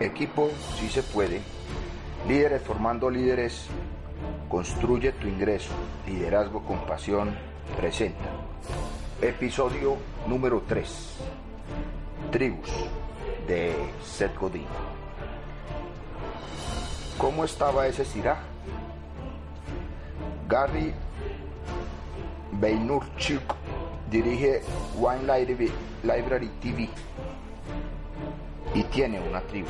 Equipo Si Se Puede, líderes formando líderes, construye tu ingreso, liderazgo con pasión, presenta. Episodio número 3, Tribus, de Seth Godin. ¿Cómo estaba ese Siraj? Gary Vaynerchuk dirige Wine Library TV y tiene una tribu.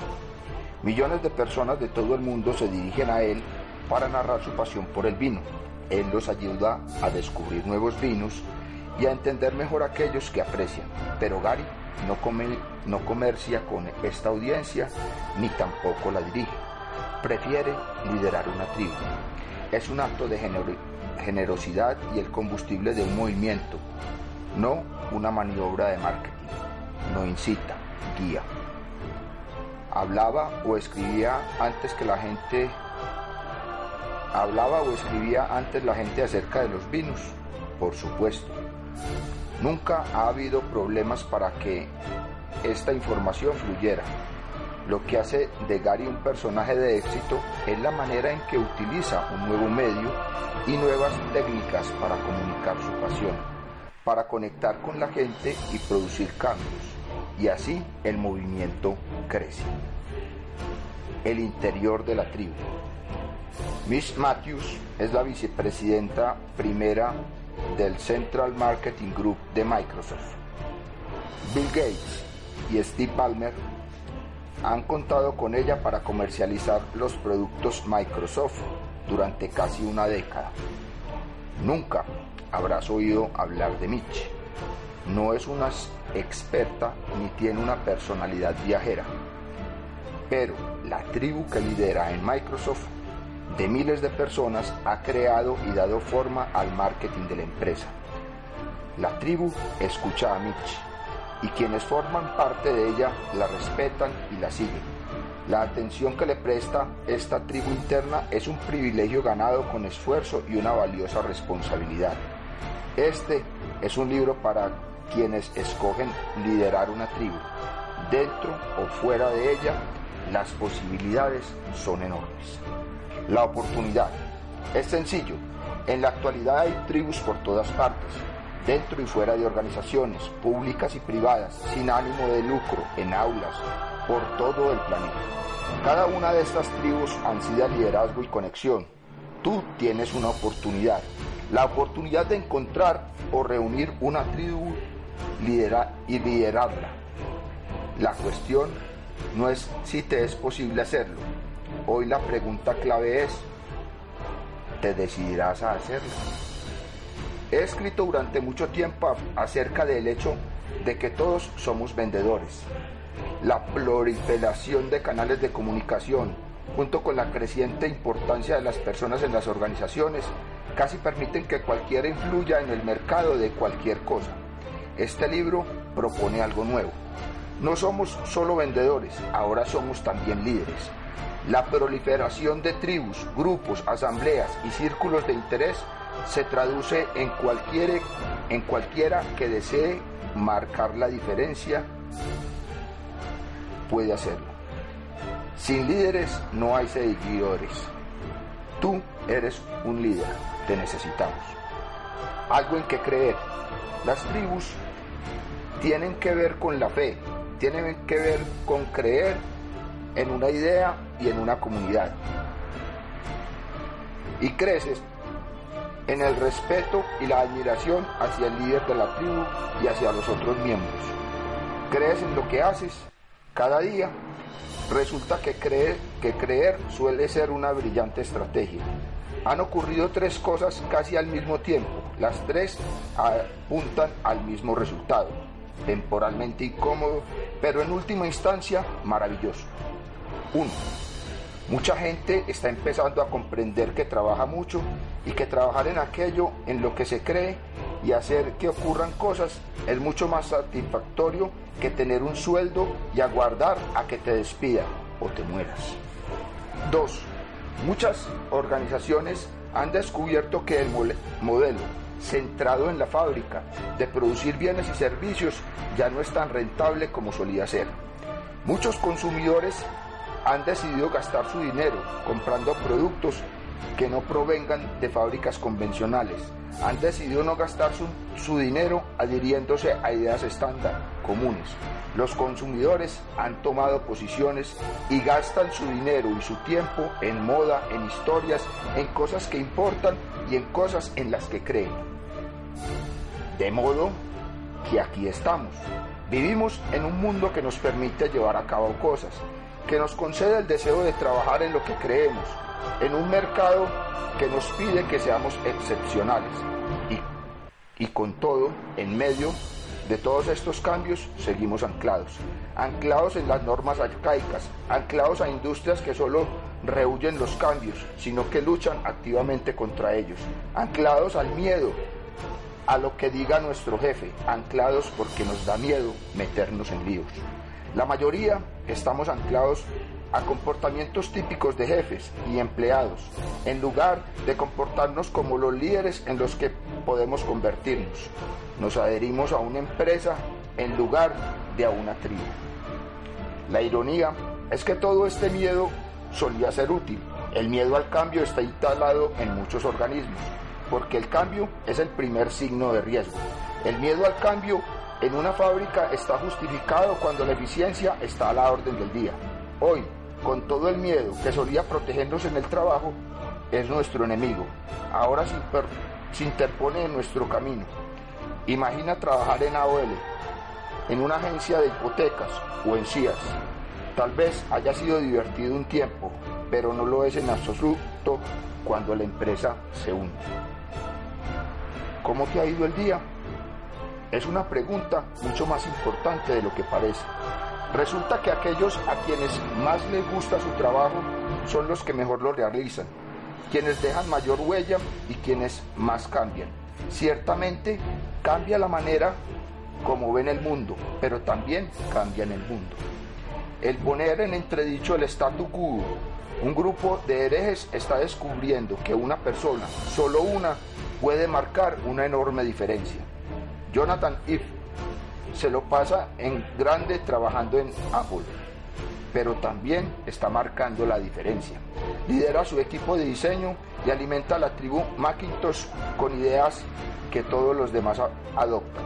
Millones de personas de todo el mundo se dirigen a él para narrar su pasión por el vino. Él los ayuda a descubrir nuevos vinos y a entender mejor aquellos que aprecian. Pero Gary no, comercia con esta audiencia ni tampoco la dirige. Prefiere liderar una tribu. Es un acto de generosidad y el combustible de un movimiento, no una maniobra de marketing. No incita, guía hablaba o escribía antes que la gente hablaba o escribía antes la gente acerca de los vinos, por supuesto. Nunca ha habido problemas para que esta información fluyera. Lo que hace de Gary un personaje de éxito es la manera en que utiliza un nuevo medio y nuevas técnicas para comunicar su pasión, para conectar con la gente y producir cambios y así el movimiento crece. El interior de la tribu. Miss Matthews es la vicepresidenta primera del Central Marketing Group de Microsoft. Bill Gates y Steve Ballmer han contado con ella para comercializar los productos Microsoft durante casi una década. Nunca habrás oído hablar de Mitch no es una experta ni tiene una personalidad viajera, pero la tribu que lidera en Microsoft de miles de personas ha creado y dado forma al marketing de la empresa. La tribu escucha a Mitch y quienes forman parte de ella la respetan y la siguen. La atención que le presta esta tribu interna es un privilegio ganado con esfuerzo y una valiosa responsabilidad. Este es un libro para quienes escogen liderar una tribu. Dentro o fuera de ella, las posibilidades son enormes. La oportunidad. Es sencillo. En la actualidad hay tribus por todas partes, dentro y fuera de organizaciones públicas y privadas, sin ánimo de lucro, en aulas, por todo el planeta. Cada una de estas tribus ansía liderazgo y conexión. Tú tienes una oportunidad, la oportunidad de encontrar o reunir una tribu liderar y liderarla. La cuestión no es si te es posible hacerlo. Hoy la pregunta clave es, ¿te decidirás a hacerlo? He escrito durante mucho tiempo acerca del hecho de que todos somos vendedores. La proliferación de canales de comunicación, junto con la creciente importancia de las personas en las organizaciones, casi permiten que cualquiera influya en el mercado de cualquier cosa. Este libro propone algo nuevo. No somos solo vendedores, ahora somos también líderes. La proliferación de tribus, grupos, asambleas y círculos de interés se traduce en, en cualquiera que desee marcar la diferencia, puede hacerlo. Sin líderes no hay seguidores. Tú eres un líder, te necesitamos. Algo en que creer. Las tribus tienen que ver con la fe, tienen que ver con creer en una idea y en una comunidad. Y creces en el respeto y la admiración hacia el líder de la tribu y hacia los otros miembros. Crees en lo que haces cada día. Resulta que creer, que creer suele ser una brillante estrategia. Han ocurrido tres cosas casi al mismo tiempo. Las tres apuntan al mismo resultado temporalmente incómodo, pero en última instancia maravilloso. Uno, mucha gente está empezando a comprender que trabaja mucho y que trabajar en aquello en lo que se cree y hacer que ocurran cosas es mucho más satisfactorio que tener un sueldo y aguardar a que te despidan o te mueras. Dos, muchas organizaciones han descubierto que el modelo centrado en la fábrica, de producir bienes y servicios, ya no es tan rentable como solía ser. Muchos consumidores han decidido gastar su dinero comprando productos que no provengan de fábricas convencionales. Han decidido no gastar su, dinero adhiriéndose a ideas estándar, comunes. Los consumidores han tomado posiciones y gastan su dinero y su tiempo en moda, en historias, en cosas que importan y en cosas en las que creen. De modo que aquí estamos. Vivimos en un mundo que nos permite llevar a cabo cosas, que nos concede el deseo de trabajar en lo que creemos, en un mercado que nos pide que seamos excepcionales. Y, y con todo, en medio de todos estos cambios, seguimos anclados. Anclados en las normas arcaicas, anclados a industrias que solo rehuyen los cambios, sino que luchan activamente contra ellos. Anclados al miedo, a lo que diga nuestro jefe, anclados porque nos da miedo meternos en líos. La mayoría estamos anclados a comportamientos típicos de jefes y empleados, en lugar de comportarnos como los líderes en los que podemos convertirnos. Nos adherimos a una empresa en lugar de a una tribu. La ironía es que todo este miedo solía ser útil. El miedo al cambio está instalado en muchos organismos, porque el cambio es el primer signo de riesgo. El miedo al cambio en una fábrica está justificado cuando la eficiencia está a la orden del día. Hoy, con todo el miedo que solía protegernos en el trabajo, es nuestro enemigo. Ahora se, interpone en nuestro camino. Imagina trabajar en AOL, en una agencia de hipotecas o en CIAS. Tal vez haya sido divertido un tiempo, pero no lo es en absoluto cuando la empresa se hunde. ¿Cómo te ha ido el día? Es una pregunta mucho más importante de lo que parece. Resulta que aquellos a quienes más les gusta su trabajo son los que mejor lo realizan, quienes dejan mayor huella y quienes más cambian. Ciertamente cambia la manera como ven el mundo, pero también cambia en el mundo. El poner en entredicho el statu quo, un grupo de herejes está descubriendo que una persona, solo una, puede marcar una enorme diferencia. Jonathan Ive se lo pasa en grande trabajando en Apple, pero también está marcando la diferencia. Lidera su equipo de diseño y alimenta a la tribu Macintosh con ideas que todos los demás adoptan.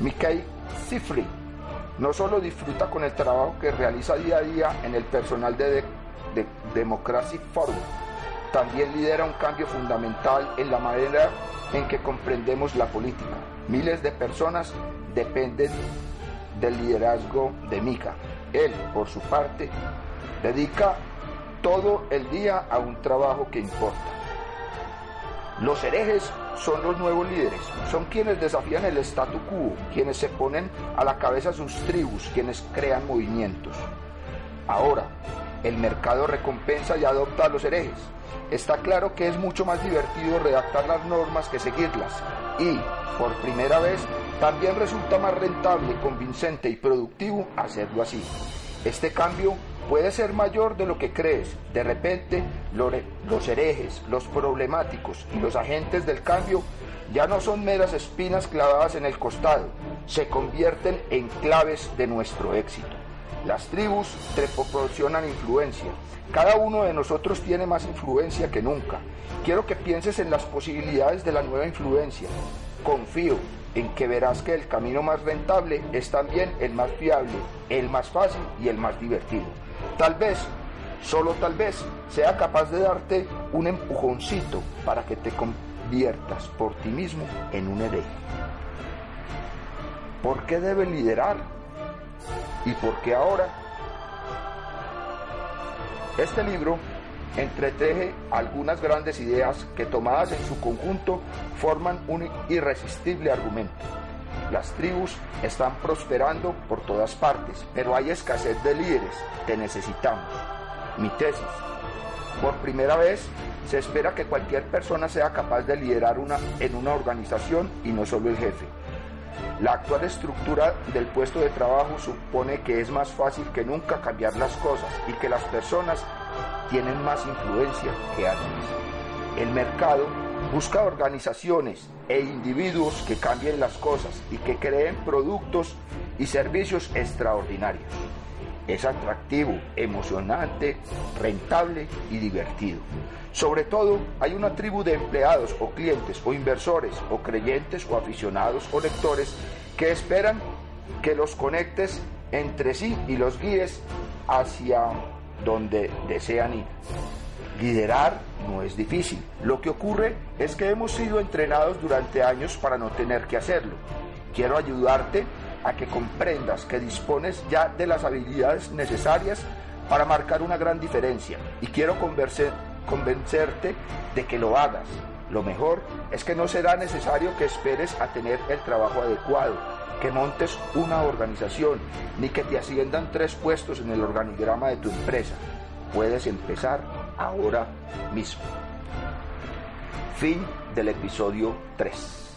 Mickey Sifri no solo disfruta con el trabajo que realiza día a día en el personal de, de Democracy Forum, también lidera un cambio fundamental en la manera en que comprendemos la política. Miles de personas dependen del liderazgo de Mika. Él, por su parte, dedica todo el día a un trabajo que importa. Los herejes son los nuevos líderes, son quienes desafían el statu quo, quienes se ponen a la cabeza sus tribus, quienes crean movimientos. Ahora, el mercado recompensa y adopta a los herejes. Está claro que es mucho más divertido redactar las normas que seguirlas y, por primera vez, también resulta más rentable, convincente y productivo hacerlo así. Este cambio puede ser mayor de lo que crees. De repente, los herejes, los problemáticos y los agentes del cambio ya no son meras espinas clavadas en el costado, se convierten en claves de nuestro éxito. Las tribus te proporcionan influencia. Cada uno de nosotros tiene más influencia que nunca. Quiero que pienses en las posibilidades de la nueva influencia. Confío en que verás que el camino más rentable es también el más fiable, el más fácil y el más divertido. Tal vez, solo tal vez, sea capaz de darte un empujoncito para que te conviertas por ti mismo en un hereje. ¿Por qué debe liderar? ¿Y por qué ahora? Este libro entreteje algunas grandes ideas que tomadas en su conjunto forman un irresistible argumento. Las tribus están prosperando por todas partes, pero hay escasez de líderes. Te necesitamos. Mi tesis. Por primera vez se espera que cualquier persona sea capaz de liderar una, en una organización y no solo el jefe. La actual estructura del puesto de trabajo supone que es más fácil que nunca cambiar las cosas y que las personas tienen más influencia que antes. El mercado busca organizaciones e individuos que cambien las cosas y que creen productos y servicios extraordinarios. Es atractivo, emocionante, rentable y divertido. Sobre todo, hay una tribu de empleados o clientes o inversores o creyentes o aficionados o lectores que esperan que los conectes entre sí y los guíes hacia donde desean ir. Liderar no es difícil. Lo que ocurre es que hemos sido entrenados durante años para no tener que hacerlo. Quiero ayudarte a que comprendas que dispones ya de las habilidades necesarias para marcar una gran diferencia y quiero convencerte de que lo hagas. Lo mejor es que no será necesario que esperes a tener el trabajo adecuado, que montes una organización, ni que te asciendan tres puestos en el organigrama de tu empresa. Puedes empezar ahora mismo. Fin del episodio 3.